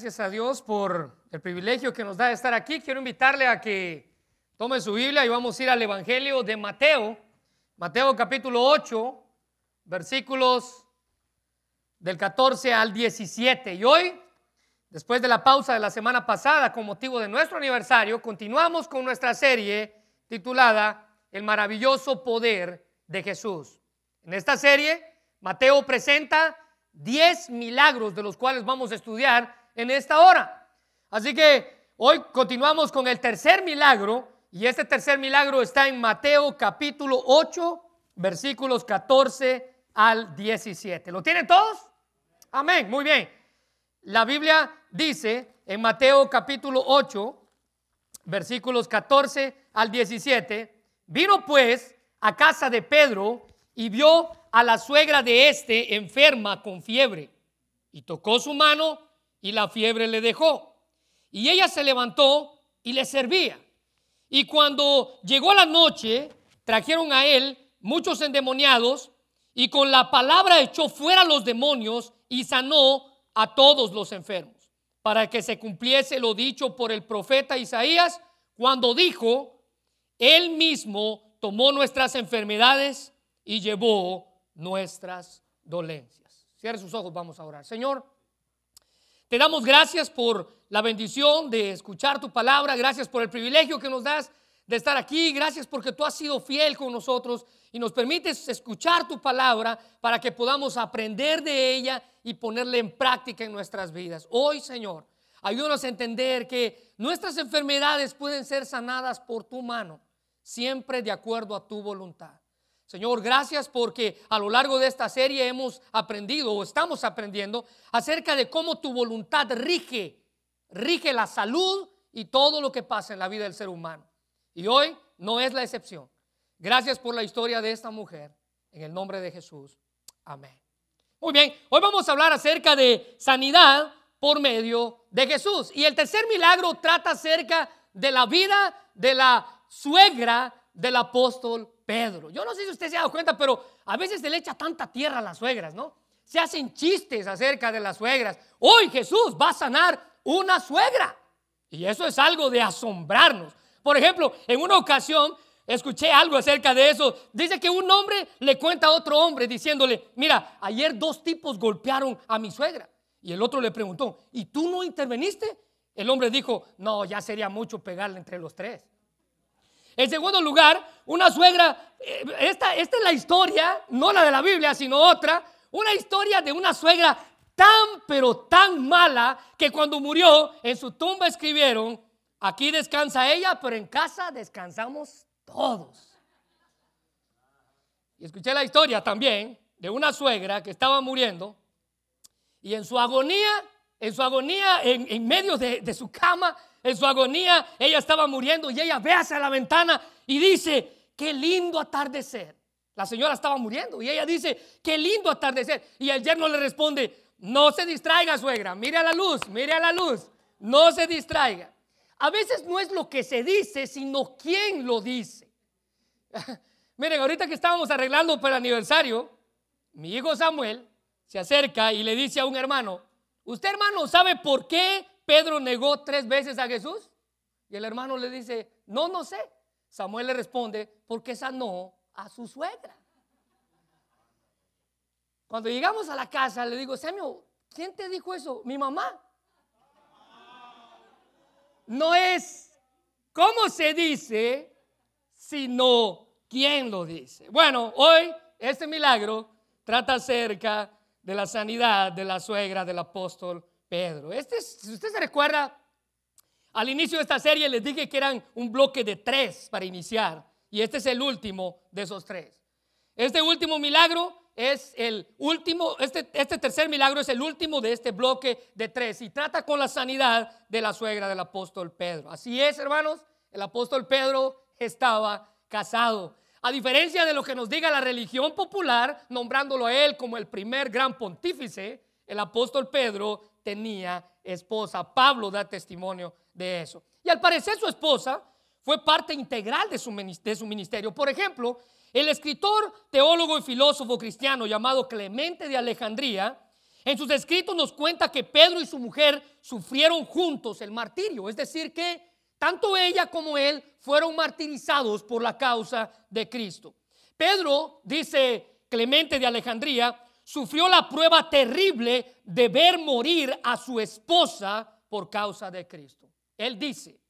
Gracias a Dios por el privilegio que nos da de estar aquí. Quiero invitarle a que tome su Biblia y vamos a ir al Evangelio de Mateo, Mateo capítulo 8, versículos del 14 al 17. Y hoy, después de la pausa de la semana pasada con motivo de nuestro aniversario, continuamos con nuestra serie titulada El maravilloso poder de Jesús. En esta serie, Mateo presenta 10 milagros de los cuales vamos a estudiar en esta hora. Así que hoy continuamos con el tercer milagro y este tercer milagro está en Mateo capítulo 8, versículos 14 al 17. ¿Lo tienen todos? Amén, muy bien. La Biblia dice en Mateo capítulo 8, versículos 14 al 17, vino pues a casa de Pedro y vio a la suegra de éste enferma con fiebre y tocó su mano y la fiebre le dejó. Y ella se levantó y le servía. Y cuando llegó la noche, trajeron a él muchos endemoniados y con la palabra echó fuera los demonios y sanó a todos los enfermos, para que se cumpliese lo dicho por el profeta Isaías cuando dijo, él mismo tomó nuestras enfermedades y llevó nuestras dolencias. Cierre sus ojos, vamos a orar. Señor, te damos gracias por la bendición de escuchar tu palabra, gracias por el privilegio que nos das de estar aquí, gracias porque tú has sido fiel con nosotros y nos permites escuchar tu palabra para que podamos aprender de ella y ponerla en práctica en nuestras vidas. Hoy, Señor, ayúdanos a entender que nuestras enfermedades pueden ser sanadas por tu mano, siempre de acuerdo a tu voluntad. Señor, gracias porque a lo largo de esta serie hemos aprendido o estamos aprendiendo acerca de cómo tu voluntad rige, rige la salud y todo lo que pasa en la vida del ser humano. Y hoy no es la excepción. Gracias por la historia de esta mujer. En el nombre de Jesús. Amén. Muy bien, hoy vamos a hablar acerca de sanidad por medio de Jesús. Y el tercer milagro trata acerca de la vida de la suegra del apóstol Pedro. Yo no sé si usted se ha dado cuenta, pero a veces se le echa tanta tierra a las suegras, ¿no? Se hacen chistes acerca de las suegras. Hoy Jesús va a sanar una suegra. Y eso es algo de asombrarnos. Por ejemplo, en una ocasión escuché algo acerca de eso. Dice que un hombre le cuenta a otro hombre diciéndole, mira, ayer dos tipos golpearon a mi suegra. Y el otro le preguntó, ¿y tú no interveniste? El hombre dijo, no, ya sería mucho pegarle entre los tres. En segundo lugar, una suegra, eh, esta, esta es la historia, no la de la Biblia, sino otra, una historia de una suegra tan, pero tan mala que cuando murió en su tumba escribieron, aquí descansa ella, pero en casa descansamos todos. Y escuché la historia también de una suegra que estaba muriendo y en su agonía, en su agonía, en, medio de, de su cama, en su agonía, ella estaba muriendo y ella ve hacia la ventana y dice, qué lindo atardecer. La señora estaba muriendo y ella dice, qué lindo atardecer. Y el yerno le responde, no se distraiga, suegra, mire a la luz, mire a la luz, no se distraiga. A veces no es lo que se dice, sino quién lo dice. Miren, ahorita que estábamos arreglando para el aniversario, mi hijo Samuel se acerca y le dice a un hermano, ¿usted hermano sabe por qué Pedro negó tres veces a Jesús? Y el hermano le dice, no, no sé. Samuel le responde, porque sanó a su suegra. Cuando llegamos a la casa, le digo, Samuel, ¿quién te dijo eso? Mi mamá. No es cómo se dice, sino quién lo dice. Bueno, hoy este milagro trata acerca de la sanidad de la suegra del apóstol Pedro. Este, si usted se recuerda, al inicio de esta serie les dije que eran un bloque de tres para iniciar. Y este es el último de esos tres. Este último milagro es el último, este, este tercer milagro es el último de este bloque de tres y trata con la sanidad de la suegra del apóstol Pedro. Así es, hermanos, el apóstol Pedro estaba casado. A diferencia de lo que nos diga la religión popular, nombrándolo a él como el primer gran pontífice, el apóstol Pedro tenía esposa. Pablo da testimonio de eso. Y al parecer su esposa fue parte integral de su, ministerio. Por ejemplo, el escritor, teólogo y filósofo cristiano llamado Clemente de Alejandría, En sus escritos nos cuenta que Pedro y su mujer sufrieron juntos el martirio, es decir, que tanto ella como él fueron martirizados por la causa de Cristo. Pedro, dice Clemente de Alejandría, sufrió la prueba terrible de ver morir a su esposa por causa de Cristo. Él dice,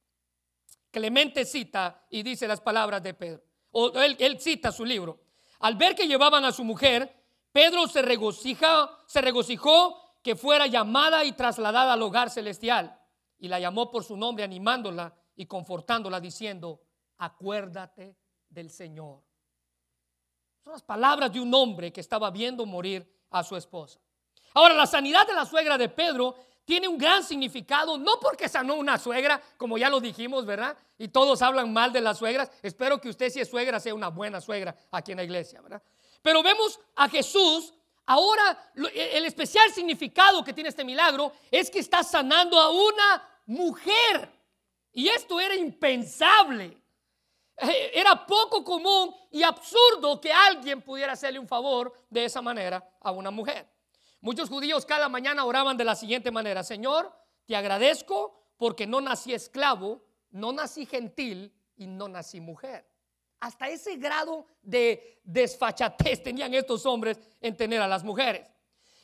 Clemente cita y dice las palabras de Pedro, o él, cita su libro. Al ver que llevaban a su mujer, Pedro se regocijó, se regocijó que fuera llamada y trasladada al hogar celestial y la llamó por su nombre animándola y confortándola diciendo, acuérdate del Señor. Las palabras de un hombre que estaba viendo morir a su esposa. Ahora, la sanidad de la suegra de Pedro tiene un gran significado, no porque sanó una suegra, como ya lo dijimos, ¿verdad? Y todos hablan mal de las suegras. Espero que usted si es suegra sea una buena suegra aquí en la iglesia, ¿verdad? Pero vemos a Jesús, ahora e, el especial significado que tiene este milagro es que está sanando a una mujer. Y esto era impensable. Eh, era poco común y absurdo que alguien pudiera hacerle un favor de esa manera a una mujer. Muchos judíos cada mañana oraban de la siguiente manera, Señor, te agradezco porque no nací esclavo, no nací gentil y no nací mujer. Hasta ese grado de desfachatez tenían estos hombres en tener a las mujeres.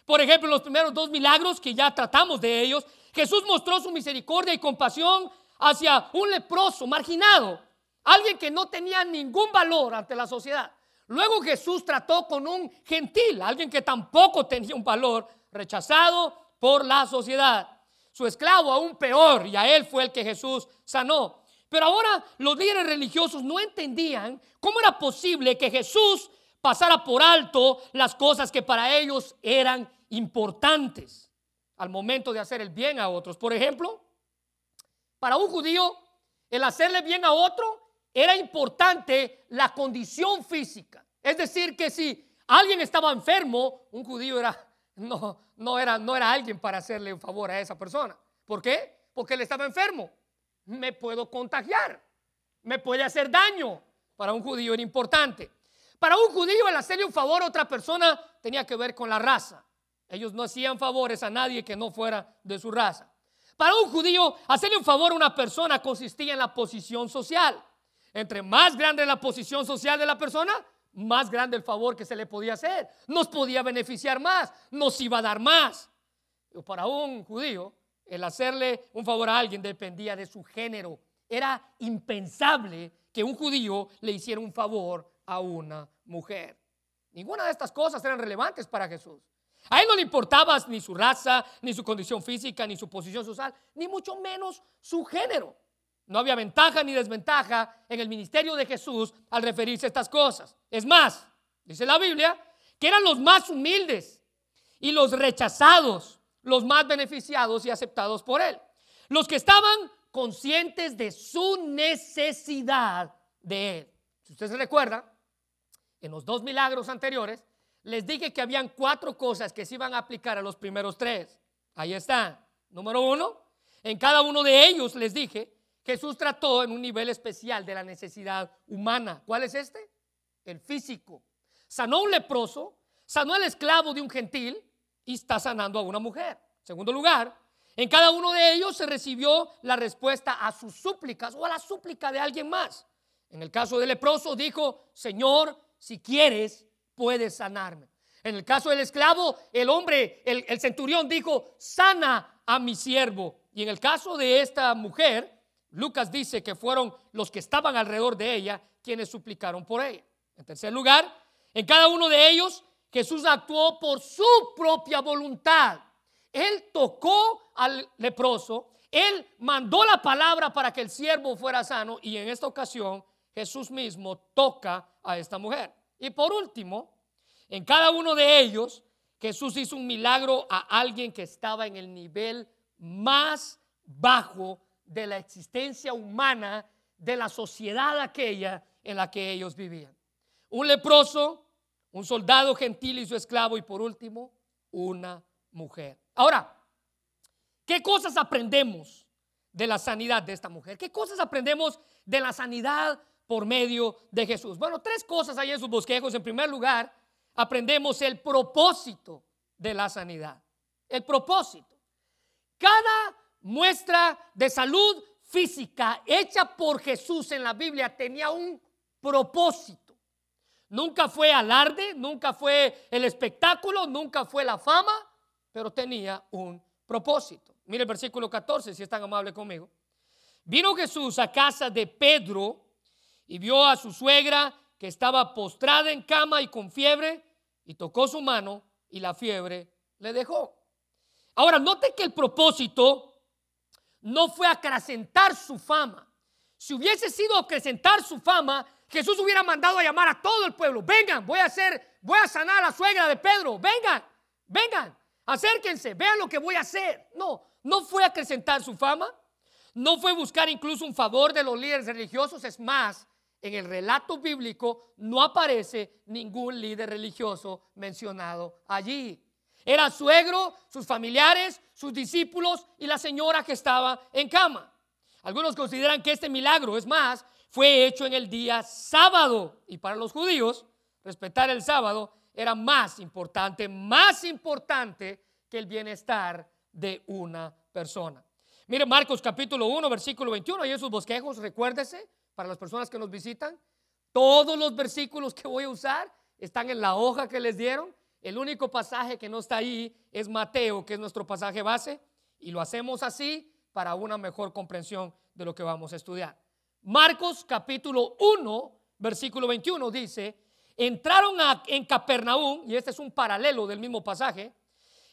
Por ejemplo, los primeros dos milagros que ya tratamos de ellos, Jesús mostró su misericordia y compasión hacia un leproso, marginado, alguien que no tenía ningún valor ante la sociedad. Luego Jesús trató con un gentil, alguien que tampoco tenía un valor, rechazado por la sociedad. Su esclavo aún peor, y a él fue el que Jesús sanó. Pero ahora los líderes religiosos no entendían cómo era posible que Jesús pasara por alto las cosas que para ellos eran importantes al momento de hacer el bien a otros. Por ejemplo, para un judío, el hacerle bien a otro era importante la condición física. Es decir, que si alguien estaba enfermo, un judío era, no, era, no era alguien para hacerle un favor a esa persona. ¿Por qué? Porque él estaba enfermo me puedo contagiar, me puede hacer daño. Para un judío era importante. Para un judío el hacerle un favor a otra persona tenía que ver con la raza. Ellos no hacían favores a nadie que no fuera de su raza. Para un judío hacerle un favor a una persona consistía en la posición social. Entre más grande la posición social de la persona, más grande el favor que se le podía hacer. Nos podía beneficiar más, nos iba a dar más. Para un judío el hacerle un favor a alguien dependía de su género. Era impensable que un judío le hiciera un favor a una mujer. Ninguna de estas cosas eran relevantes para Jesús. A él no le importaba ni su raza, ni su condición física, ni su posición social, ni mucho menos su género. No había ventaja ni desventaja en el ministerio de Jesús al referirse a estas cosas. Es más, dice la Biblia, que eran los más humildes y los rechazados los más beneficiados y aceptados por Él. Los que estaban conscientes de su necesidad de Él. Si usted se recuerda, en los dos milagros anteriores, les dije que habían cuatro cosas que se iban a aplicar a los primeros tres. Ahí está. Número uno, en cada uno de ellos les dije, Jesús trató en un nivel especial de la necesidad humana. ¿Cuál es este? El físico. Sanó un leproso, sanó al esclavo de un gentil, y está sanando a una mujer. Segundo lugar, en cada uno de ellos se recibió la respuesta a sus súplicas o a la súplica de alguien más. En el caso del leproso dijo, Señor, si quieres, puedes sanarme. En el caso del esclavo, el hombre, el, el centurión dijo, sana a mi siervo. Y en el caso de esta mujer, Lucas dice que fueron los que estaban alrededor de ella quienes suplicaron por ella. En tercer lugar, en cada uno de ellos Jesús actuó por su propia voluntad. Él tocó al leproso, él mandó la palabra para que el siervo fuera sano y en esta ocasión Jesús mismo toca a esta mujer. Y por último, en cada uno de ellos, Jesús hizo un milagro a alguien que estaba en el nivel más bajo de la existencia humana de la sociedad aquella en la que ellos vivían. Un leproso un soldado gentil y su esclavo y por último, una mujer. Ahora, ¿qué cosas aprendemos de la sanidad de esta mujer? ¿Qué cosas aprendemos de la sanidad por medio de Jesús? Bueno, tres cosas hay en sus bosquejos. En primer lugar, aprendemos el propósito de la sanidad. el propósito. Cada muestra de salud física hecha por Jesús en la Biblia tenía un propósito. Nunca fue alarde, nunca fue el espectáculo, nunca fue la fama, pero tenía un propósito. Mire el versículo 14, si es tan amable conmigo. Vino Jesús a casa de Pedro y vio a su suegra que estaba postrada en cama y con fiebre y tocó su mano y la fiebre le dejó. Ahora, note que el propósito no fue acrecentar su fama. Si hubiese sido acrecentar su fama, Jesús hubiera mandado a llamar a todo el pueblo. Vengan, voy a hacer, voy a sanar a la suegra de Pedro. Vengan, vengan, acérquense, vean lo que voy a hacer. No, no fue acrecentar su fama. No fue buscar incluso un favor de los líderes religiosos. Es más, en el relato bíblico no aparece ningún líder religioso mencionado allí. Era suegro, sus familiares, sus discípulos y la señora que estaba en cama. Algunos consideran que este milagro, es más, fue hecho en el día sábado. Y para los judíos, respetar el sábado era más importante, más importante que el bienestar de una persona. Mire Marcos capítulo 1, versículo 21, y esos bosquejos, recuérdese, para las personas que nos visitan, todos los versículos que voy a usar están en la hoja que les dieron el único pasaje que no está ahí es Mateo, que es nuestro pasaje base, y lo hacemos así para una mejor comprensión de lo que vamos a estudiar. Marcos capítulo 1, versículo 21 dice, entraron en Capernaum, y este es un paralelo del mismo pasaje,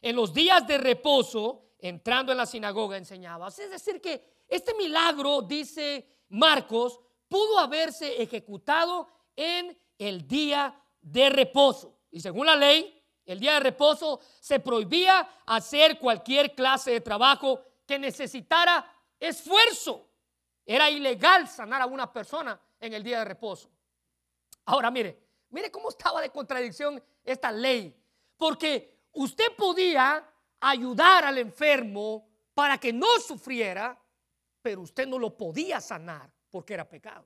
en los días de reposo, entrando en la sinagoga, enseñaba. Es decir, que este milagro, dice Marcos, pudo haberse ejecutado en el día de reposo. Y según la ley, el día de reposo se prohibía hacer cualquier clase de trabajo que necesitara esfuerzo. Era ilegal sanar a una persona en el día de reposo. Ahora mire, mire cómo estaba de contradicción esta ley. Porque usted podía ayudar al enfermo para que no sufriera, pero usted no lo podía sanar porque era pecado.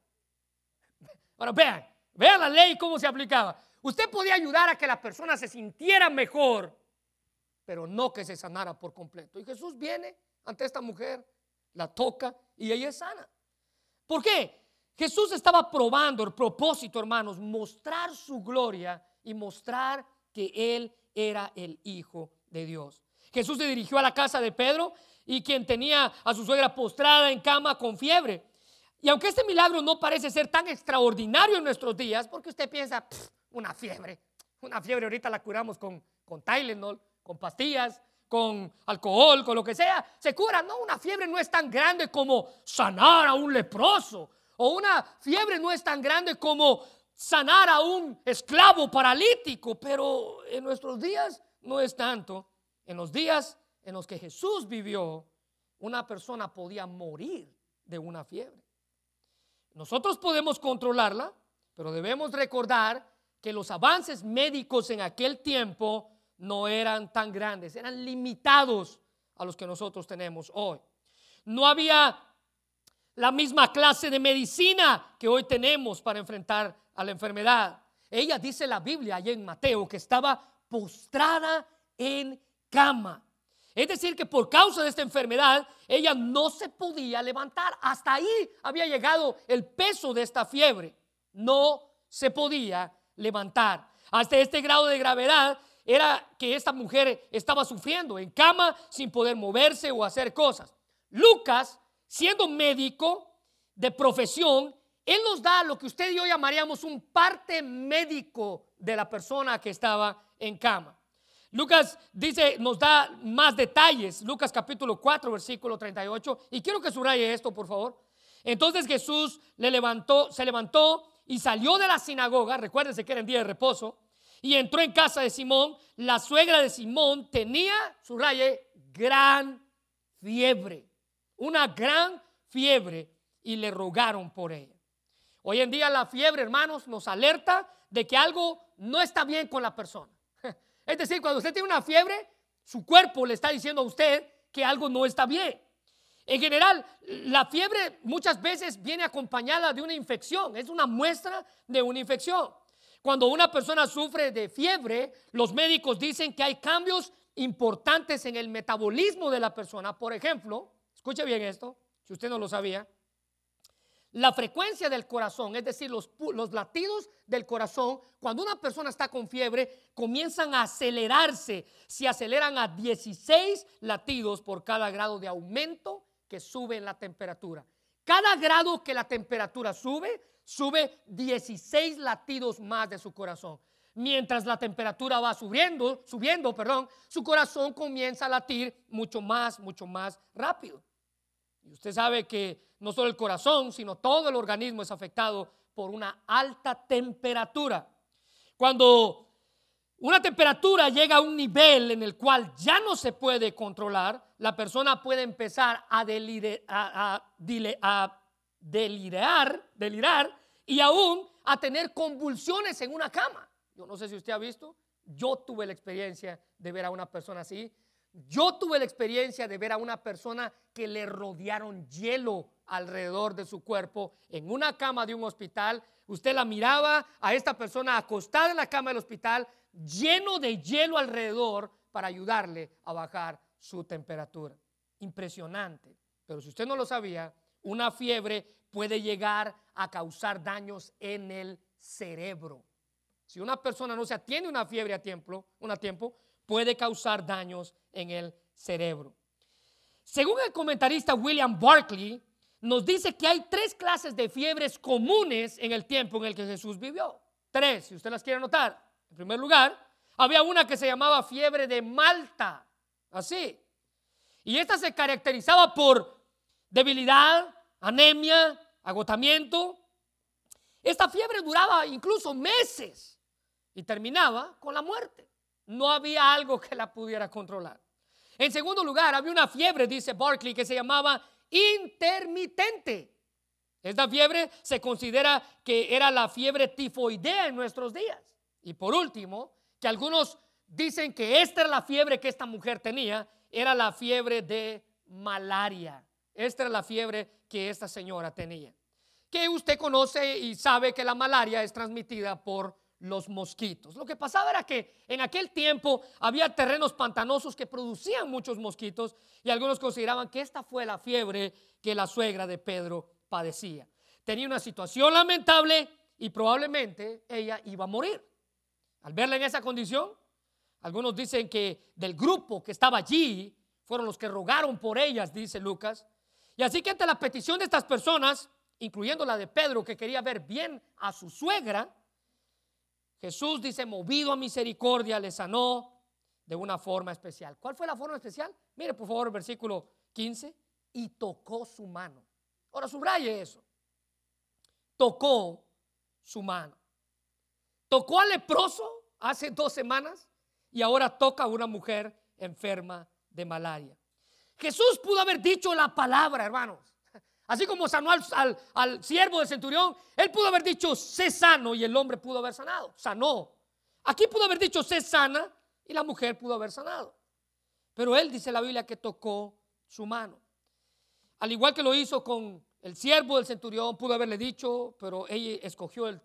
Ahora vean, vean la ley cómo se aplicaba. Usted podía ayudar a que la persona se sintiera mejor, pero no que se sanara por completo. Y Jesús viene ante esta mujer, la toca y ella es sana. ¿Por qué? Jesús estaba probando el propósito, hermanos, mostrar su gloria y mostrar que Él era el Hijo de Dios. Jesús se dirigió a la casa de Pedro y quien tenía a su suegra postrada en cama con fiebre. Y aunque este milagro no parece ser tan extraordinario en nuestros días, porque usted piensa, una fiebre. Una fiebre ahorita la curamos con, con Tylenol, con pastillas, con alcohol, con lo que sea. Se cura. No, una fiebre no es tan grande como sanar a un leproso. O una fiebre no es tan grande como sanar a un esclavo paralítico. Pero en nuestros días no es tanto. En los días en los que Jesús vivió, una persona podía morir de una fiebre. Nosotros podemos controlarla, pero debemos recordar que los avances médicos en aquel tiempo no eran tan grandes, eran limitados a los que nosotros tenemos hoy. No había la misma clase de medicina que hoy tenemos para enfrentar a la enfermedad. Ella dice la Biblia allá en Mateo que estaba postrada en cama. Es decir, que por causa de esta enfermedad, ella no se podía levantar. Hasta ahí había llegado el peso de esta fiebre. No se podía levantar. Hasta este grado de gravedad era que esta mujer estaba sufriendo en cama sin poder moverse o hacer cosas. Lucas, siendo médico de profesión, él nos da lo que usted y yo llamaríamos un parte médico de la persona que estaba en cama. Lucas dice, nos da más detalles, Lucas capítulo 4, versículo 38, y quiero que subraye esto, por favor. Entonces Jesús le levantó, se levantó y salió de la sinagoga, recuérdense que era en día de reposo, y entró en casa de Simón. La suegra de Simón tenía, su raye, gran fiebre, una gran fiebre, y le rogaron por ella. Hoy en día la fiebre, hermanos, nos alerta de que algo no está bien con la persona. Es decir, cuando usted tiene una fiebre, su cuerpo le está diciendo a usted que algo no está bien. En general, la fiebre muchas veces viene acompañada de una infección, es una muestra de una infección. Cuando una persona sufre de fiebre, los médicos dicen que hay cambios importantes en el metabolismo de la persona. Por ejemplo, escuche bien esto, si usted no lo sabía, la frecuencia del corazón, es decir, los, los, latidos del corazón, cuando una persona está con fiebre, comienzan a acelerarse. Se aceleran a 16 latidos por cada grado de aumento que sube la temperatura. Cada grado que la temperatura sube, sube 16 latidos más de su corazón. Mientras la temperatura va subiendo, subiendo, perdón, su corazón comienza a latir mucho más, mucho más rápido. Y usted sabe que no solo el corazón, sino todo el organismo es afectado por una alta temperatura. Cuando una temperatura llega a un nivel en el cual ya no se puede controlar, la persona puede empezar a, a, delirar, delirar y aún a tener convulsiones en una cama. Yo no sé si usted ha visto, yo tuve la experiencia de ver a una persona así. Yo tuve la experiencia de ver a una persona que le rodearon hielo alrededor de su cuerpo en una cama de un hospital. Usted la miraba a esta persona acostada en la cama del hospital, lleno de hielo alrededor para ayudarle a bajar su temperatura. Impresionante. Pero si usted no lo sabía, una fiebre puede llegar a causar daños en el cerebro. Si una persona no se atiende una fiebre a tiempo, a tiempo, puede causar daños en el cerebro. Según el comentarista William Barclay, nos dice que hay tres clases de fiebres comunes en el tiempo en el que Jesús vivió. Tres, si usted las quiere notar. En primer lugar, había una que se llamaba fiebre de Malta, así. Y esta se caracterizaba por debilidad, anemia, agotamiento. Esta fiebre duraba incluso meses y terminaba con la muerte. No había algo que la pudiera controlar. En segundo lugar, había una fiebre, dice Barclay, que se llamaba intermitente. Esta fiebre se considera que era la fiebre tifoidea en nuestros días. Y por último, que algunos dicen que esta era la fiebre que esta mujer tenía, era la fiebre de malaria. Esta era la fiebre que esta señora tenía. Que usted conoce y sabe que la malaria es transmitida por los mosquitos. Lo que pasaba era que en aquel tiempo había terrenos pantanosos que producían muchos mosquitos y algunos consideraban que esta fue la fiebre que la suegra de Pedro padecía. Tenía una situación lamentable y probablemente ella iba a morir. Al verla en esa condición, algunos dicen que del grupo que estaba allí fueron los que rogaron por ellas, dice Lucas. Y así que ante la petición de estas personas, incluyendo la de Pedro, que quería ver bien a su suegra, Jesús dice, movido a misericordia, le sanó de una forma especial. ¿Cuál fue la forma especial? Mire por favor el versículo 15. Y tocó su mano. Ahora subraye eso. Tocó su mano. Tocó al leproso hace dos semanas y ahora toca a una mujer enferma de malaria. Jesús pudo haber dicho la palabra, hermanos. Así como sanó al, siervo del centurión, él pudo haber dicho, sé sano y el hombre pudo haber sanado. Sanó. Aquí pudo haber dicho, sé sana y la mujer pudo haber sanado. Pero él dice la Biblia que tocó su mano. Al igual que lo hizo con el siervo del centurión, pudo haberle dicho, pero ella escogió el,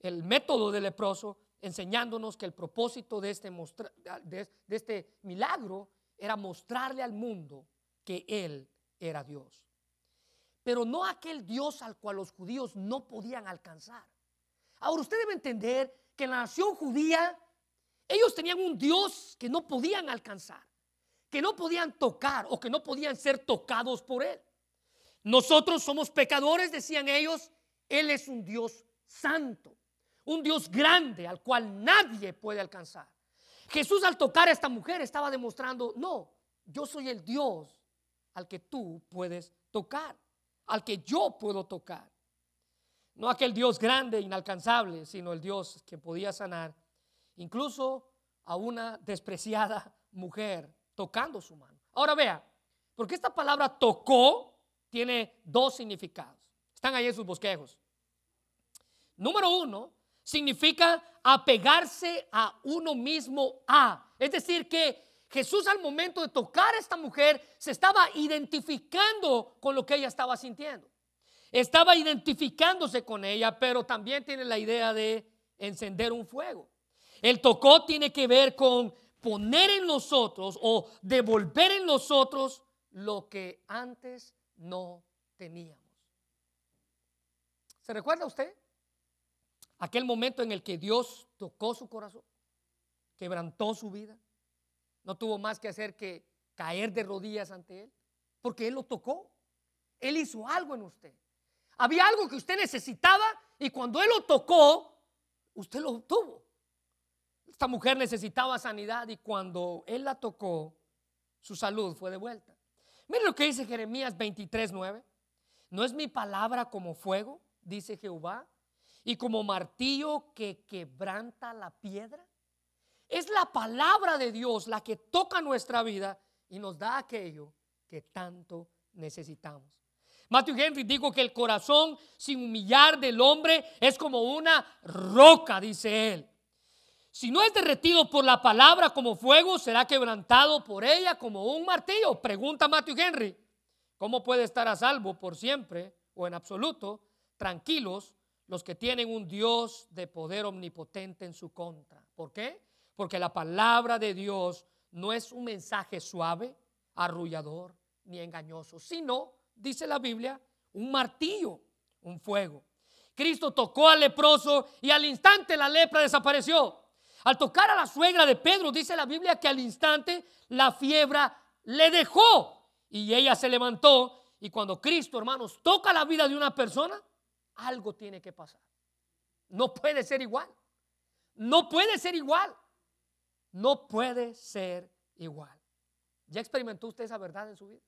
el método del leproso, enseñándonos que el propósito de este, de este milagro era mostrarle al mundo que Él era Dios pero no aquel Dios al cual los judíos no podían alcanzar. Ahora usted debe entender que en la nación judía ellos tenían un Dios que no podían alcanzar, que no podían tocar o que no podían ser tocados por Él. Nosotros somos pecadores, decían ellos, Él es un Dios santo, un Dios grande al cual nadie puede alcanzar. Jesús al tocar a esta mujer estaba demostrando, no, yo soy el Dios al que tú puedes tocar al que yo puedo tocar. No aquel Dios grande, inalcanzable, sino el Dios que podía sanar incluso a una despreciada mujer tocando su mano. Ahora vea, porque esta palabra tocó tiene dos significados. Están ahí en sus bosquejos. Número uno, significa apegarse a uno mismo a. Es decir, que Jesús al momento de tocar a esta mujer se estaba identificando con lo que ella estaba sintiendo. Estaba identificándose con ella, pero también tiene la idea de encender un fuego. El tocó tiene que ver con poner en nosotros o devolver en nosotros lo que antes no teníamos. ¿Se recuerda usted? Aquel momento en el que Dios tocó su corazón, quebrantó su vida, no tuvo más que hacer que caer de rodillas ante Él, porque Él lo tocó. Él hizo algo en usted. Había algo que usted necesitaba y cuando Él lo tocó, usted lo obtuvo. Esta mujer necesitaba sanidad y cuando Él la tocó, su salud fue de vuelta. Mire lo que dice Jeremías 23, 9. ¿No es mi palabra como fuego, dice Jehová, y como martillo que quebranta la piedra? Es la palabra de Dios la que toca nuestra vida y nos da aquello que tanto necesitamos. Matthew Henry dijo que el corazón sin humillar del hombre es como una roca, dice él. Si no es derretido por la palabra como fuego, será quebrantado por ella como un martillo. Pregunta Matthew Henry, ¿cómo puede estar a salvo por siempre o en absoluto tranquilos los que tienen un Dios de poder omnipotente en su contra? ¿Por qué? Porque la palabra de Dios no es un mensaje suave, arrullador ni engañoso, sino, dice la Biblia, un martillo, un fuego. Cristo tocó al leproso y al instante la lepra desapareció. Al tocar a la suegra de Pedro, dice la Biblia que al instante la fiebre le dejó y ella se levantó. Y cuando Cristo, hermanos, toca la vida de una persona, algo tiene que pasar. No puede ser igual. No puede ser igual no puede ser igual. ¿Ya experimentó usted esa verdad en su vida?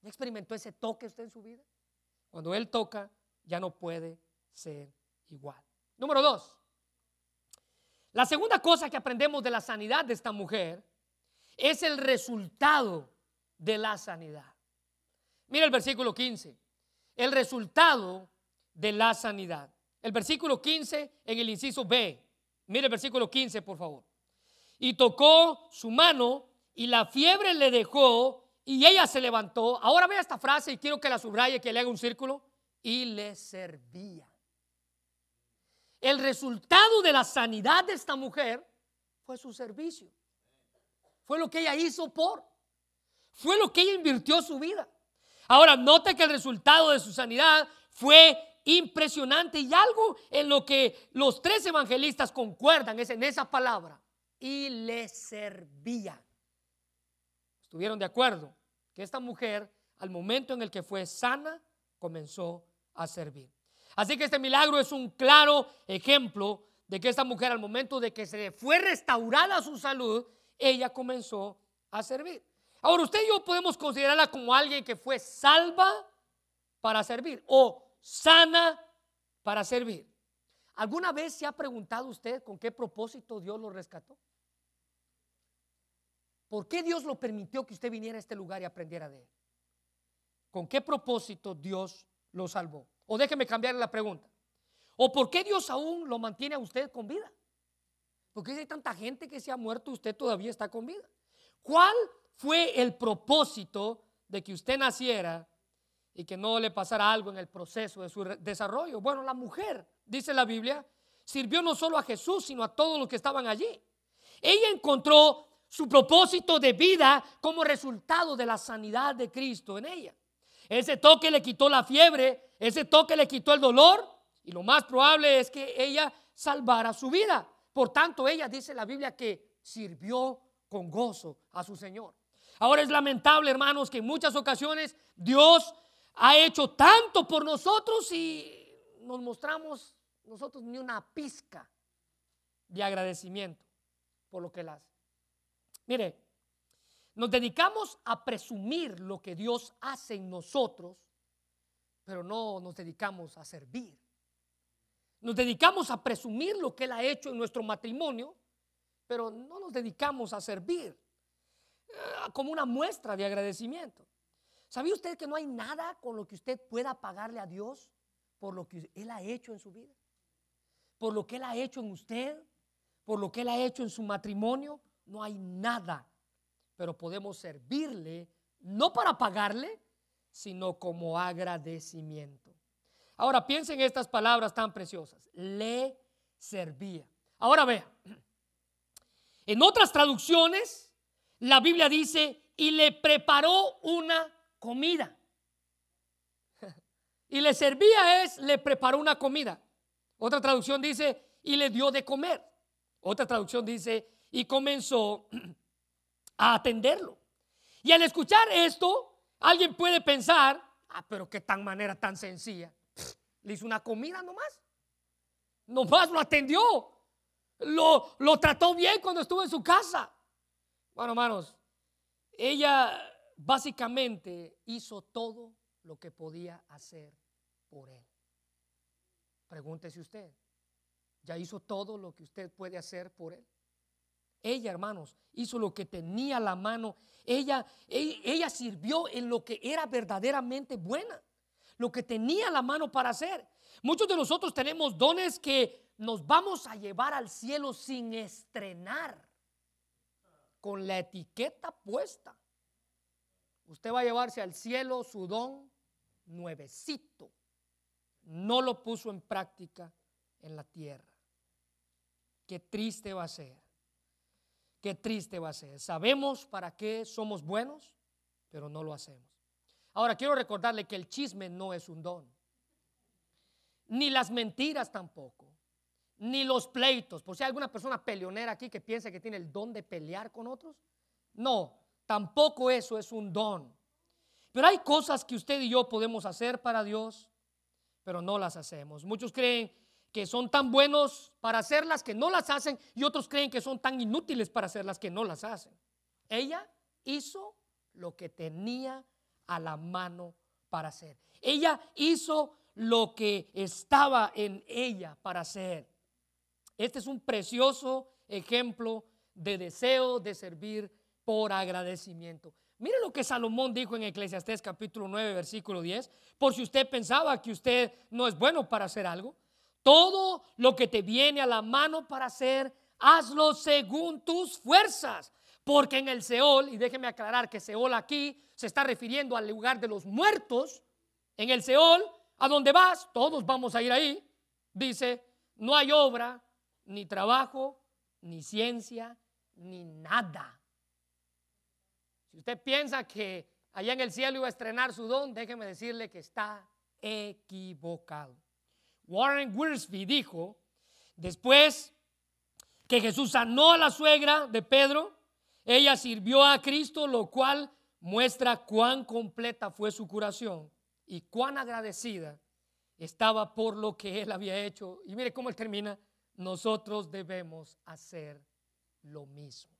¿Ya experimentó ese toque usted en su vida? Cuando Él toca, ya no puede ser igual. Número dos. La segunda cosa que aprendemos de la sanidad de esta mujer es el resultado de la sanidad. Mira el versículo 15. El resultado de la sanidad. El versículo 15 en el inciso B. Mira el versículo 15, por favor y tocó su mano y la fiebre le dejó y ella se levantó. Ahora vea esta frase y quiero que la subraye, que le haga un círculo. Y le servía. El resultado de la sanidad de esta mujer fue su servicio. Fue lo que ella hizo por. Fue lo que ella invirtió su vida. Ahora, note que el resultado de su sanidad fue impresionante y algo en lo que los tres evangelistas concuerdan es en esa palabra y le servía. Estuvieron de acuerdo que esta mujer, al momento en el que fue sana, comenzó a servir. Así que este milagro es un claro ejemplo de que esta mujer al momento de que se fue restaurada su salud, ella comenzó a servir. Ahora usted y yo podemos considerarla como alguien que fue salva para servir o sana para servir. ¿Alguna vez se ha preguntado usted con qué propósito Dios lo rescató? ¿Por qué Dios lo permitió que usted viniera a este lugar y aprendiera de él? ¿Con qué propósito Dios lo salvó? O déjeme cambiar la pregunta. ¿O por qué Dios aún lo mantiene a usted con vida? Porque hay tanta gente que se ha muerto, usted todavía está con vida. ¿Cuál fue el propósito de que usted naciera y que no le pasara algo en el proceso de su desarrollo? Bueno, la mujer, dice la Biblia, sirvió no solo a Jesús, sino a todos los que estaban allí. Ella encontró su propósito de vida como resultado de la sanidad de Cristo en ella. Ese toque le quitó la fiebre, ese toque le quitó el dolor y lo más probable es que ella salvara su vida. Por tanto, ella dice la Biblia que sirvió con gozo a su Señor. Ahora es lamentable, hermanos, que en muchas ocasiones Dios ha hecho tanto por nosotros y nos mostramos nosotros ni una pizca de agradecimiento por lo que Él hace. Mire, nos dedicamos a presumir lo que Dios hace en nosotros, pero no nos dedicamos a servir. Nos dedicamos a presumir lo que Él ha hecho en nuestro matrimonio, pero no nos dedicamos a servir eh, como una muestra de agradecimiento. ¿Sabía usted que no hay nada con lo que usted pueda pagarle a Dios por lo que Él ha hecho en su vida? Por lo que Él ha hecho en usted, por lo que Él ha hecho en su matrimonio, no hay nada, pero podemos servirle no para pagarle, sino como agradecimiento. Ahora piensen en estas palabras tan preciosas. Le servía. Ahora vea, En otras traducciones, la Biblia dice, y le preparó una comida. Y le servía es, le preparó una comida. Otra traducción dice, y le dio de comer. Otra traducción dice, y comenzó a atenderlo. Y al escuchar esto, alguien puede pensar, ah, pero qué tan manera tan sencilla. le hizo una comida nomás. Nomás lo atendió. Lo, lo trató bien cuando estuvo en su casa. Bueno, hermanos, ella básicamente hizo todo lo que podía hacer por él. Pregúntese usted, ¿ya hizo todo lo que usted puede hacer por él? Ella, hermanos, hizo lo que tenía la mano. Ella, ella, ella, sirvió en lo que era verdaderamente buena, lo que tenía la mano para hacer. Muchos de nosotros tenemos dones que nos vamos a llevar al cielo sin estrenar, con la etiqueta puesta. Usted va a llevarse al cielo su don nuevecito. No lo puso en práctica en la tierra. Qué triste va a ser. Qué triste va a ser. Sabemos para qué somos buenos, pero no lo hacemos. Ahora quiero recordarle que el chisme no es un don. Ni las mentiras tampoco. Ni los pleitos. Por si hay alguna persona peleonera aquí que piensa que tiene el don de pelear con otros. No, tampoco eso es un don. Pero hay cosas que usted y yo podemos hacer para Dios, pero no las hacemos. Muchos creen que son tan buenos para hacerlas que no las hacen y otros creen que son tan inútiles para hacerlas que no las hacen. Ella hizo lo que tenía a la mano para hacer. Ella hizo lo que estaba en ella para hacer. Este es un precioso ejemplo de deseo de servir por agradecimiento. Mire lo que Salomón dijo en Eclesiastés capítulo 9, versículo 10. Por si usted pensaba que usted no es bueno para hacer algo, todo lo que te viene a la mano para hacer, hazlo según tus fuerzas. Porque en el Seol, y déjeme aclarar que Seol aquí se está refiriendo al lugar de los muertos, en el Seol, a donde vas, todos vamos a ir ahí, dice, no hay obra, ni trabajo, ni ciencia, ni nada si usted piensa que allá en el cielo iba a estrenar su don, déjeme decirle que está equivocado. Warren Wiersbe dijo, después que Jesús sanó a la suegra de Pedro, ella sirvió a Cristo, lo cual muestra cuán completa fue su curación y cuán agradecida estaba por lo que él había hecho. Y mire cómo él termina, nosotros debemos hacer lo mismo.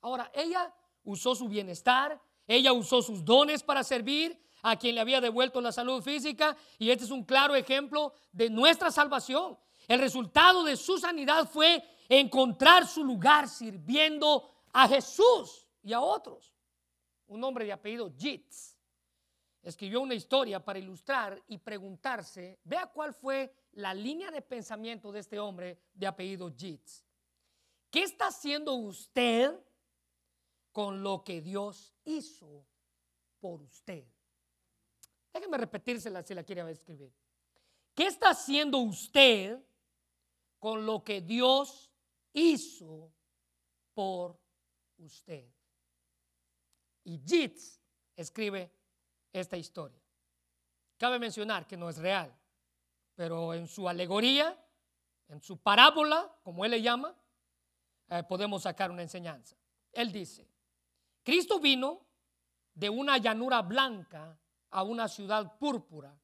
Ahora, ella usó su bienestar, ella usó sus dones para servir a quien le había devuelto la salud física y este es un claro ejemplo de nuestra salvación. El resultado de su sanidad fue encontrar su lugar sirviendo a Jesús y a otros. Un hombre de apellido Jitz escribió una historia para ilustrar y preguntarse, vea cuál fue la línea de pensamiento de este hombre de apellido Jitz. ¿Qué está haciendo usted con lo que Dios hizo por usted. Déjeme repetírsela si la quiere escribir. ¿Qué está haciendo usted con lo que Dios hizo por usted? Y Jitz escribe esta historia. Cabe mencionar que no es real, pero en su alegoría, en su parábola, como él le llama, eh, podemos sacar una enseñanza. Él dice, Cristo vino de una llanura blanca a una ciudad púrpura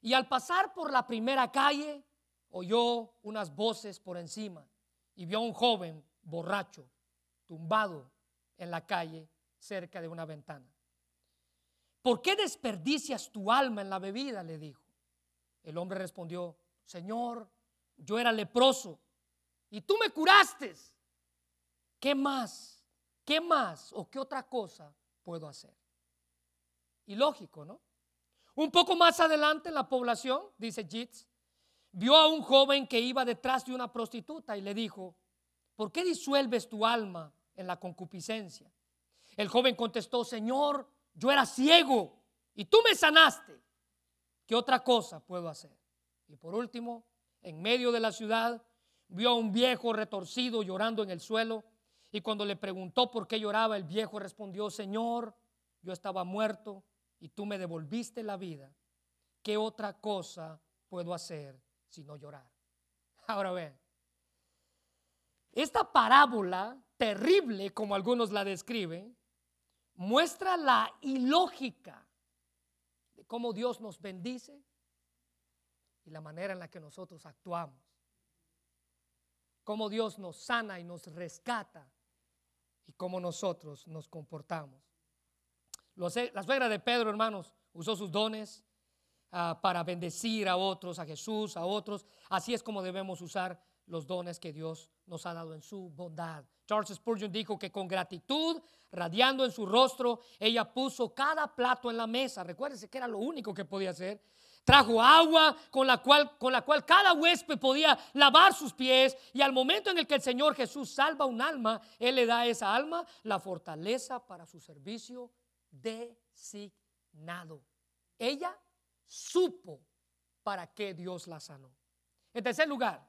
y al pasar por la primera calle oyó unas voces por encima y vio a un joven borracho tumbado en la calle cerca de una ventana. ¿Por qué desperdicias tu alma en la bebida? le dijo. El hombre respondió, Señor, yo era leproso y tú me curaste. ¿Qué más? ¿Qué más o qué otra cosa puedo hacer? Y lógico, ¿no? Un poco más adelante la población, dice Jitz, vio a un joven que iba detrás de una prostituta y le dijo, ¿por qué disuelves tu alma en la concupiscencia? El joven contestó, Señor, yo era ciego y tú me sanaste. ¿Qué otra cosa puedo hacer? Y por último, en medio de la ciudad, vio a un viejo retorcido llorando en el suelo y cuando le preguntó por qué lloraba, el viejo respondió, Señor, yo estaba muerto y tú me devolviste la vida. ¿Qué otra cosa puedo hacer sino llorar? Ahora ven, esta parábola terrible, como algunos la describen, muestra la ilógica de cómo Dios nos bendice y la manera en la que nosotros actuamos. Cómo Dios nos sana y nos rescata y cómo nosotros nos comportamos. La suegra de Pedro, hermanos, usó sus dones ah, para bendecir a otros, a Jesús, a otros. Así es como debemos usar los dones que Dios nos ha dado en su bondad. Charles Spurgeon dijo que con gratitud, radiando en su rostro, ella puso cada plato en la mesa. Recuérdense que era lo único que podía hacer. Trajo agua con la, cual, con la cual cada huésped podía lavar sus pies. Y al momento en el que el Señor Jesús salva un alma, Él le da a esa alma la fortaleza para su servicio designado. Ella supo para qué Dios la sanó. En tercer lugar,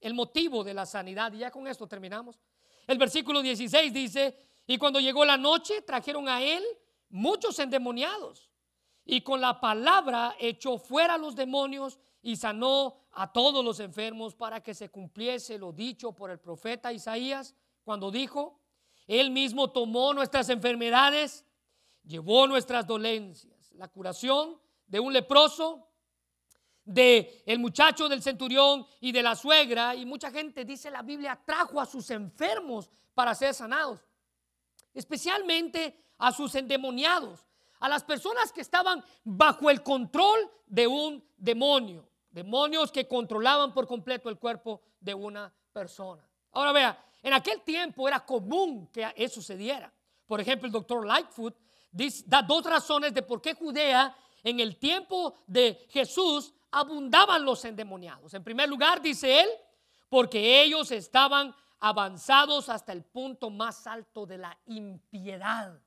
el motivo de la sanidad. Y ya con esto terminamos. El versículo 16 dice, y cuando llegó la noche trajeron a él muchos endemoniados. Y con la palabra echó fuera a los demonios y sanó a todos los enfermos para que se cumpliese lo dicho por el profeta Isaías cuando dijo, Él mismo tomó nuestras enfermedades, llevó nuestras dolencias. La curación de un leproso de el muchacho del centurión y de la suegra y mucha gente dice la Biblia trajo a sus enfermos para ser sanados, especialmente a sus endemoniados, a las personas que estaban bajo el control de un demonio, demonios que controlaban por completo el cuerpo de una persona. Ahora vea, en aquel tiempo era común que eso sucediera. Por ejemplo, el doctor Lightfoot da dos razones de por qué Judea en el tiempo de Jesús abundaban los endemoniados. En primer lugar, dice él, porque ellos estaban avanzados hasta el punto más alto de la impiedad.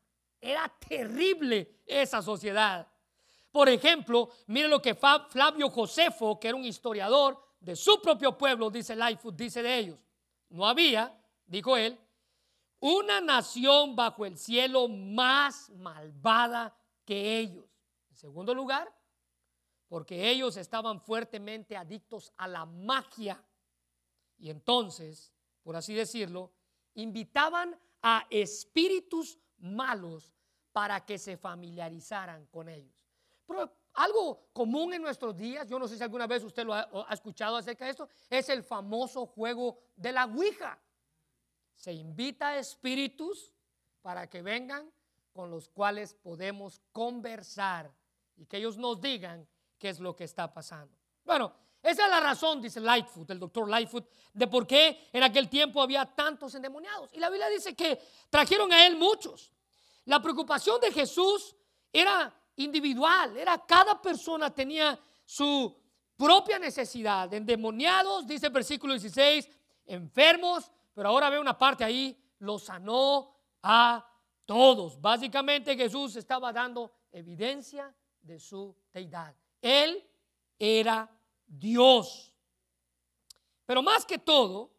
Era terrible esa sociedad. Por ejemplo, mire lo que Flavio Josefo, que era un historiador de su propio pueblo, dice Lightfoot, dice de ellos. No había, dijo él, una nación bajo el cielo más malvada que ellos. En segundo lugar, porque ellos estaban fuertemente adictos a la magia. Y entonces, por así decirlo, invitaban a espíritus malos para que se familiarizaran con ellos. Pero algo común en nuestros días, yo no sé si alguna vez usted lo ha, ha escuchado acerca de esto, es el famoso juego de la Ouija. Se invita a espíritus para que vengan con los cuales podemos conversar y que ellos nos digan qué es lo que está pasando. Bueno, esa es la razón, dice Lightfoot, el doctor Lightfoot, de por qué en aquel tiempo había tantos endemoniados. Y la Biblia dice que trajeron a él muchos. La preocupación de Jesús era individual, era cada persona tenía su propia necesidad. Endemoniados, dice el versículo 16, enfermos, pero ahora ve una parte ahí, los sanó a todos. Básicamente Jesús estaba dando evidencia de su deidad. Él era Dios. Pero más que todo,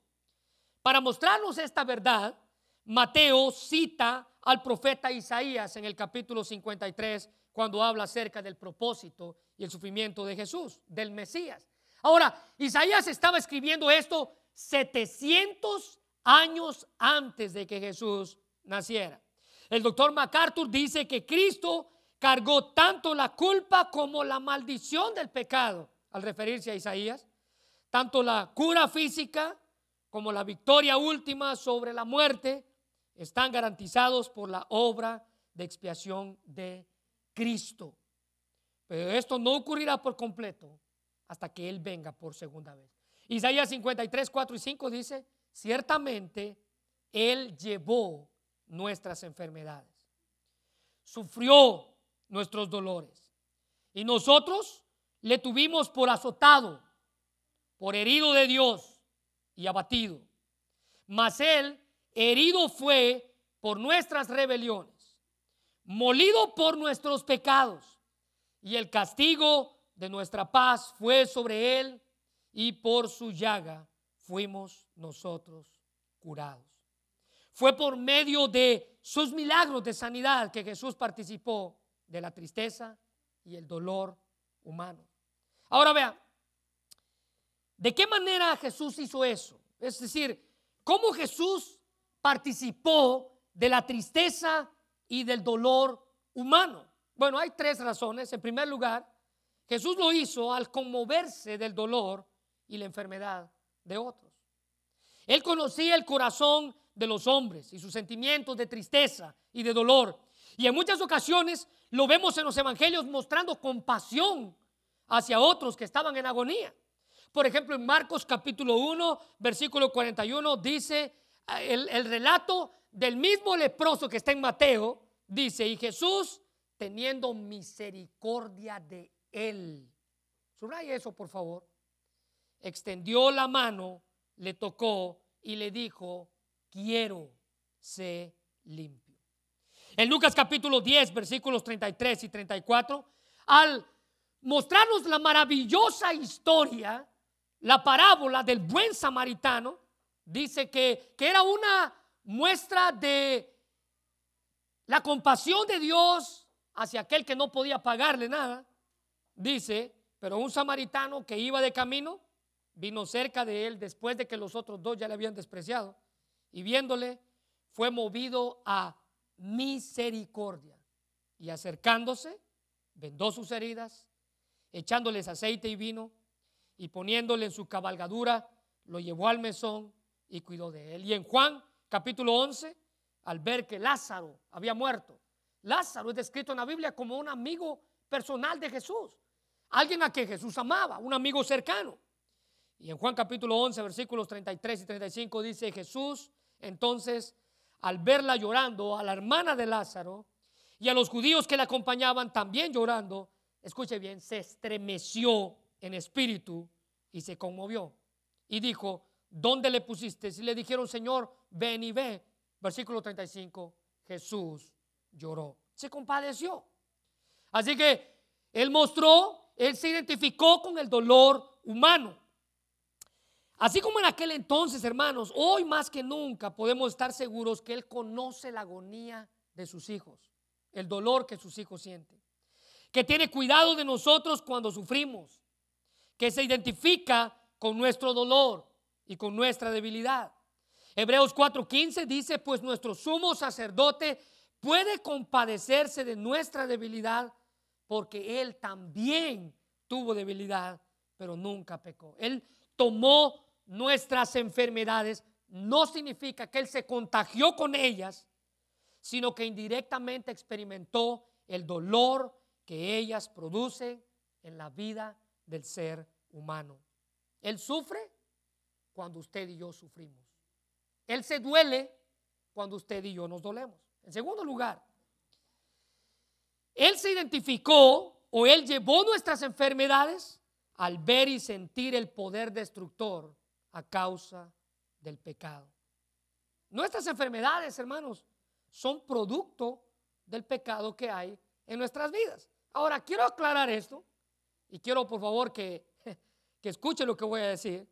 para mostrarnos esta verdad, Mateo cita al profeta Isaías en el capítulo 53 cuando habla acerca del propósito y el sufrimiento de Jesús, del Mesías. Ahora, Isaías estaba escribiendo esto 700 años antes de que Jesús naciera. El doctor MacArthur dice que Cristo cargó tanto la culpa como la maldición del pecado, al referirse a Isaías, tanto la cura física como la victoria última sobre la muerte están garantizados por la obra de expiación de Cristo. Pero esto no ocurrirá por completo hasta que Él venga por segunda vez. Isaías 53, 4 y 5 dice, ciertamente Él llevó nuestras enfermedades, sufrió nuestros dolores. Y nosotros le tuvimos por azotado, por herido de Dios y abatido. Mas él herido fue por nuestras rebeliones, molido por nuestros pecados, y el castigo de nuestra paz fue sobre él, y por su llaga fuimos nosotros curados. Fue por medio de sus milagros de sanidad que Jesús participó de la tristeza y el dolor humano. Ahora vean, ¿de qué manera Jesús hizo eso? Es decir, ¿cómo Jesús participó de la tristeza y del dolor humano? Bueno, hay tres razones. En primer lugar, Jesús lo hizo al conmoverse del dolor y la enfermedad de otros. Él conocía el corazón de los hombres y sus sentimientos de tristeza y de dolor. Y en muchas ocasiones lo vemos en los evangelios mostrando compasión hacia otros que estaban en agonía. Por ejemplo, en Marcos capítulo 1, versículo 41, dice eh, el, el relato del mismo leproso que está en Mateo, dice, y Jesús teniendo misericordia de él. Subraya eso, por favor. Extendió la mano, le tocó y le dijo, quiero ser limpio. En Lucas capítulo 10, versículos 33 y 34, al mostrarnos la maravillosa historia, la parábola del buen samaritano, dice que, que era una muestra de la compasión de Dios hacia aquel que no podía pagarle nada. Dice, pero un samaritano que iba de camino vino cerca de él después de que los otros dos ya le habían despreciado y viéndole fue movido a misericordia y acercándose vendó sus heridas, echándoles aceite y vino y poniéndole en su cabalgadura, lo llevó al mesón y cuidó de él. Y en Juan capítulo 11, al ver que Lázaro había muerto, Lázaro es descrito en la Biblia como un amigo personal de Jesús, alguien a quien Jesús amaba, un amigo cercano. Y en Juan capítulo 11, versículos 33 y 35 dice Jesús, entonces, al verla llorando, a la hermana de Lázaro y a los judíos que la acompañaban también llorando, escuche bien, se estremeció en espíritu y se conmovió. Y dijo, ¿dónde le pusiste? Y le dijeron, Señor, ven y ve. Versículo 35, Jesús lloró, se compadeció. Así que él mostró, él se identificó con el dolor humano. Así como en aquel entonces, hermanos, hoy más que nunca podemos estar seguros que Él conoce la agonía de sus hijos, el dolor que sus hijos sienten, que tiene cuidado de nosotros cuando sufrimos, que se identifica con nuestro dolor y con nuestra debilidad. Hebreos 4:15 dice, pues nuestro sumo sacerdote puede compadecerse de nuestra debilidad porque Él también tuvo debilidad, pero nunca pecó. Él tomó nuestras enfermedades, no significa que Él se contagió con ellas, sino que indirectamente experimentó el dolor que ellas producen en la vida del ser humano. Él sufre cuando usted y yo sufrimos. Él se duele cuando usted y yo nos dolemos. En segundo lugar, Él se identificó o Él llevó nuestras enfermedades al ver y sentir el poder destructor a causa del pecado. Nuestras enfermedades, hermanos, son producto del pecado que hay en nuestras vidas. Ahora, quiero aclarar esto y quiero por favor que, que escuche lo que voy a decir.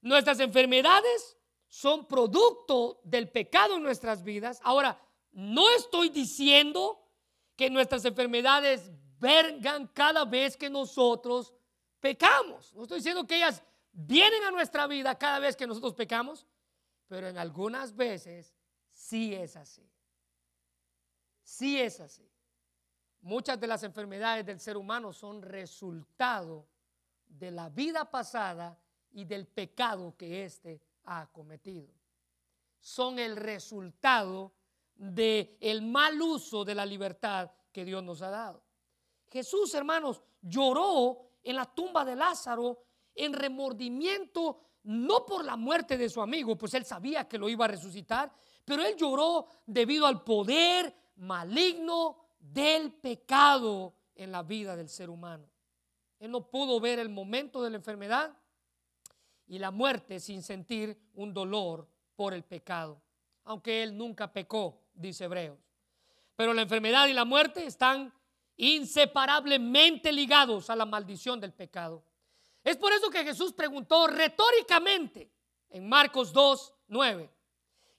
Nuestras enfermedades son producto del pecado en nuestras vidas. Ahora, no estoy diciendo que nuestras enfermedades vengan cada vez que nosotros pecamos. No estoy diciendo que ellas vienen a nuestra vida cada vez que nosotros pecamos, pero en algunas veces sí es así. Sí es así. Muchas de las enfermedades del ser humano son resultado de la vida pasada y del pecado que éste ha cometido. Son el resultado del el mal uso de la libertad que Dios nos ha dado. Jesús, hermanos, lloró en la tumba de Lázaro en remordimiento, no por la muerte de su amigo, pues él sabía que lo iba a resucitar, pero él lloró debido al poder maligno del pecado en la vida del ser humano. Él no pudo ver el momento de la enfermedad y la muerte sin sentir un dolor por el pecado, aunque él nunca pecó, dice Hebreos. Pero la enfermedad y la muerte están inseparablemente ligados a la maldición del pecado. Es por eso que Jesús preguntó retóricamente, en Marcos 2, 9.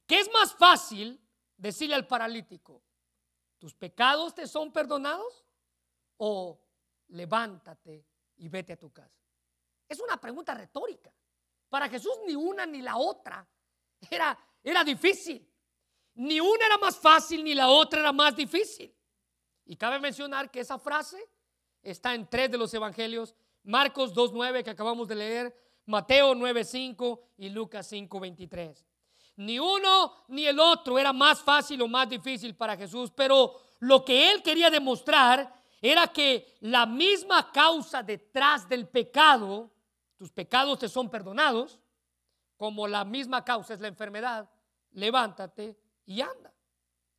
¿Qué es más fácil decirle al paralítico? ¿Tus pecados te son perdonados? ¿O levántate y vete a tu casa? Es una pregunta retórica. Para Jesús ni una ni la otra era, era difícil. Ni una era más fácil ni la otra era más difícil. Y cabe mencionar que esa frase está en tres de los evangelios, Marcos 2.9 que acabamos de leer, Mateo 9.5 y Lucas 5.23. Ni uno ni el otro era más fácil o más difícil para Jesús, pero lo que él quería demostrar era que la misma causa detrás del pecado, tus pecados te son perdonados, como la misma causa es la enfermedad, levántate y anda.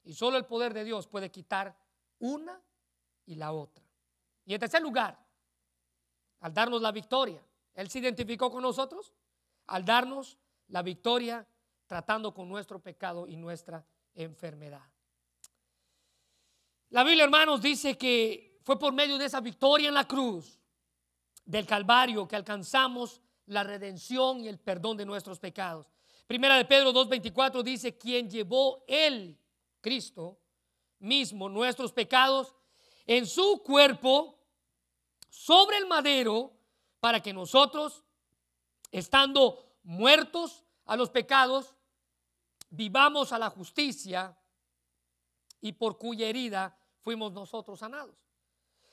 Y solo el poder de Dios puede quitar una y la otra. Y en tercer lugar, al darnos la victoria, Él se identificó con nosotros al darnos la victoria tratando con nuestro pecado y nuestra enfermedad. La Biblia, hermanos, dice que fue por medio de esa victoria en la cruz del Calvario que alcanzamos la redención y el perdón de nuestros pecados. Primera de Pedro 2.24 dice, quien llevó él, Cristo, mismo nuestros pecados en su cuerpo sobre el madero para que nosotros, estando muertos a los pecados, vivamos a la justicia y por cuya herida fuimos nosotros sanados.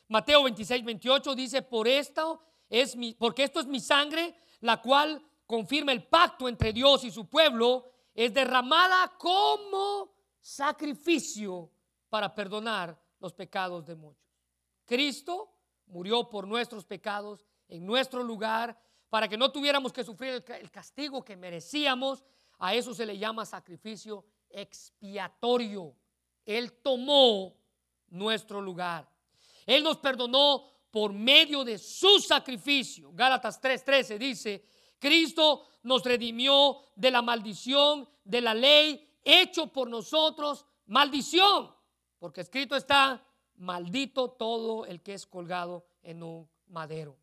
Mateo 26, 28 dice, por esto es mi, porque esto es mi sangre, la cual confirma el pacto entre Dios y su pueblo, es derramada como sacrificio para perdonar los pecados de muchos. Cristo murió por nuestros pecados en nuestro lugar para que no tuviéramos que sufrir el castigo que merecíamos. A eso se le llama sacrificio expiatorio. Él tomó nuestro lugar. Él nos perdonó por medio de su sacrificio. Gálatas 3:13 dice, Cristo nos redimió de la maldición de la ley, hecho por nosotros maldición porque escrito está, maldito todo el que es colgado en un madero.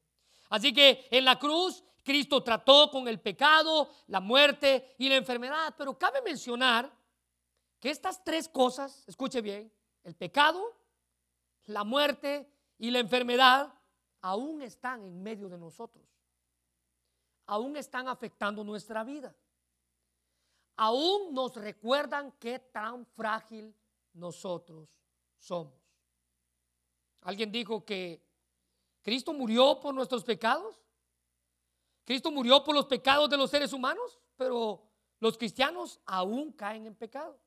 Así que en la cruz Cristo trató con el pecado, la muerte y la enfermedad, pero cabe mencionar que estas tres cosas, escuche bien, el pecado, la muerte y la enfermedad, aún están en medio de nosotros. Aún están afectando nuestra vida. Aún nos recuerdan qué tan frágil nosotros somos. Alguien dijo que Cristo murió por nuestros pecados. Cristo murió por los pecados de los seres humanos, pero los cristianos aún caen en pecado.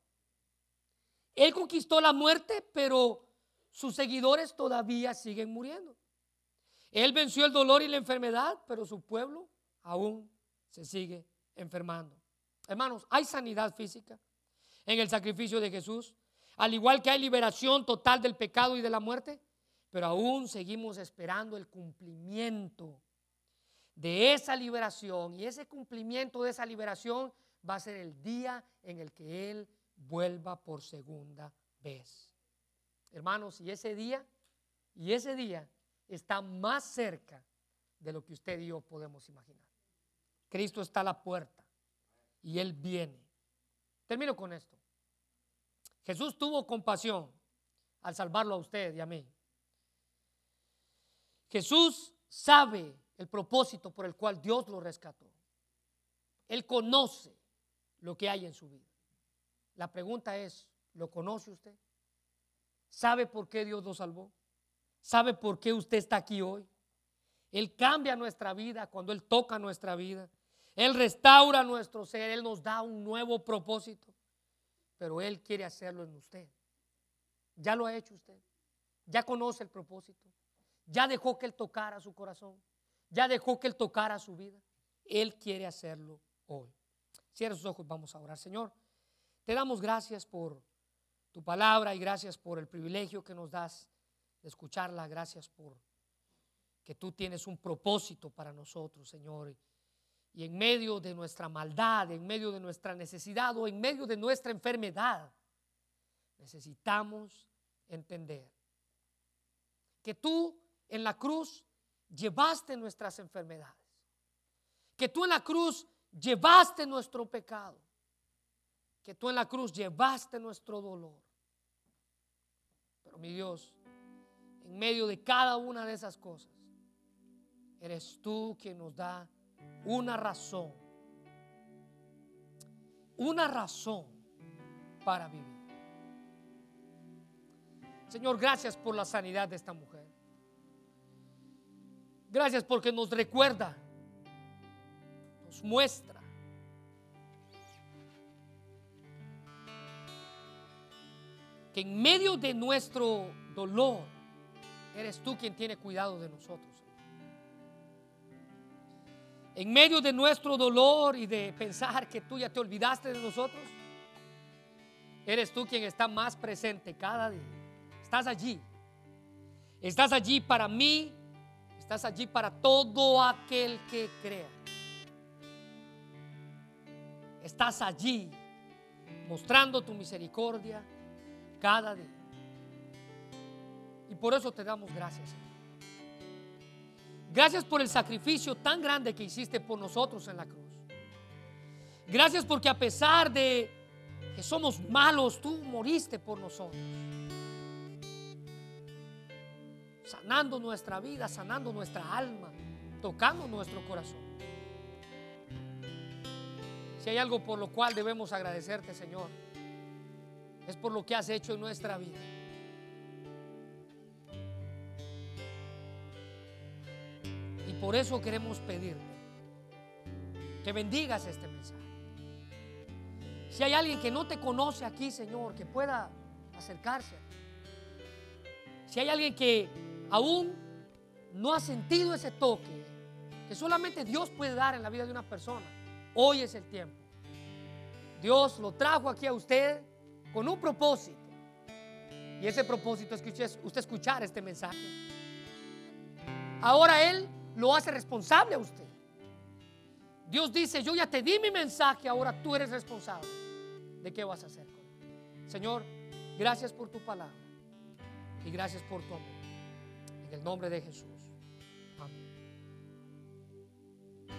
Él conquistó la muerte, pero sus seguidores todavía siguen muriendo. Él venció el dolor y la enfermedad, pero su pueblo aún se sigue enfermando. Hermanos, hay sanidad física en el sacrificio de Jesús. Al igual que hay liberación total del pecado y de la muerte, pero aún seguimos esperando el cumplimiento de esa liberación. Y ese cumplimiento de esa liberación va a ser el día en el que Él vuelva por segunda vez. Hermanos, y ese día, y ese día está más cerca de lo que usted y yo podemos imaginar. Cristo está a la puerta y Él viene. Termino con esto. Jesús tuvo compasión al salvarlo a usted y a mí. Jesús sabe el propósito por el cual Dios lo rescató. Él conoce lo que hay en su vida. La pregunta es, ¿lo conoce usted? ¿Sabe por qué Dios lo salvó? ¿Sabe por qué usted está aquí hoy? Él cambia nuestra vida cuando Él toca nuestra vida. Él restaura nuestro ser. Él nos da un nuevo propósito pero Él quiere hacerlo en usted. Ya lo ha hecho usted. Ya conoce el propósito. Ya dejó que Él tocara su corazón. Ya dejó que Él tocara su vida. Él quiere hacerlo hoy. Cierra sus ojos, vamos a orar. Señor, te damos gracias por tu palabra y gracias por el privilegio que nos das de escucharla. Gracias por que tú tienes un propósito para nosotros, Señor y en medio de nuestra maldad, en medio de nuestra necesidad o en medio de nuestra enfermedad, necesitamos entender que tú en la cruz llevaste nuestras enfermedades, que tú en la cruz llevaste nuestro pecado, que tú en la cruz llevaste nuestro dolor. Pero mi Dios, en medio de cada una de esas cosas, eres tú quien nos da una razón, una razón para vivir. Señor, gracias por la sanidad de esta mujer. Gracias porque nos recuerda, nos muestra que en medio de nuestro dolor, eres tú quien tiene cuidado de nosotros. En medio de nuestro dolor y de pensar que tú ya te olvidaste de nosotros, eres tú quien está más presente cada día. Estás allí. Estás allí para mí. Estás allí para todo aquel que crea. Estás allí mostrando tu misericordia cada día. Y por eso te damos gracias. Gracias por el sacrificio tan grande que hiciste por nosotros en la cruz. Gracias porque a pesar de que somos malos, tú moriste por nosotros. Sanando nuestra vida, sanando nuestra alma, tocando nuestro corazón. Si hay algo por lo cual debemos agradecerte, Señor, es por lo que has hecho en nuestra vida. Por eso queremos pedirte que bendigas este mensaje. Si hay alguien que no te conoce aquí, Señor, que pueda acercarse. Si hay alguien que aún no ha sentido ese toque que solamente Dios puede dar en la vida de una persona, hoy es el tiempo. Dios lo trajo aquí a usted con un propósito. Y ese propósito es que usted, usted escuchara este mensaje. Ahora Él lo hace responsable a usted. Dios dice, yo ya te di mi mensaje, ahora tú eres responsable de qué vas a hacer. Señor, gracias por tu palabra y gracias por tu amor. El nombre de Jesús.